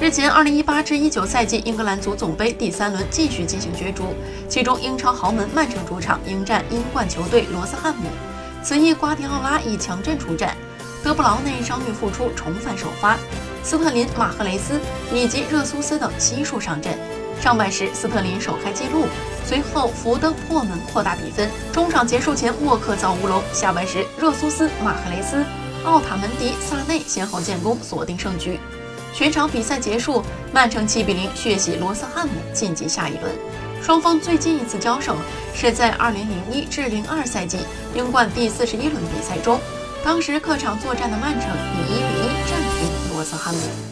日前，2018至19赛季英格兰足总杯第三轮继续进行角逐，其中英超豪门曼城主场迎战英冠球队罗斯汉姆。此役瓜迪奥拉以强阵出战，德布劳内伤愈复出重返首发，斯特林、马赫雷斯以及热苏斯等悉数上阵。上半时，斯特林首开纪录，随后福登破门扩大比分。中场结束前，沃克造乌龙。下半时，热苏斯、马赫雷斯、奥塔门迪、萨内先后建功，锁定胜局。全场比赛结束，曼城七比零血洗罗斯汉姆，晋级下一轮。双方最近一次交手是在2001至02赛季英冠第四十一轮比赛中，当时客场作战的曼城以一比一战平罗斯汉姆。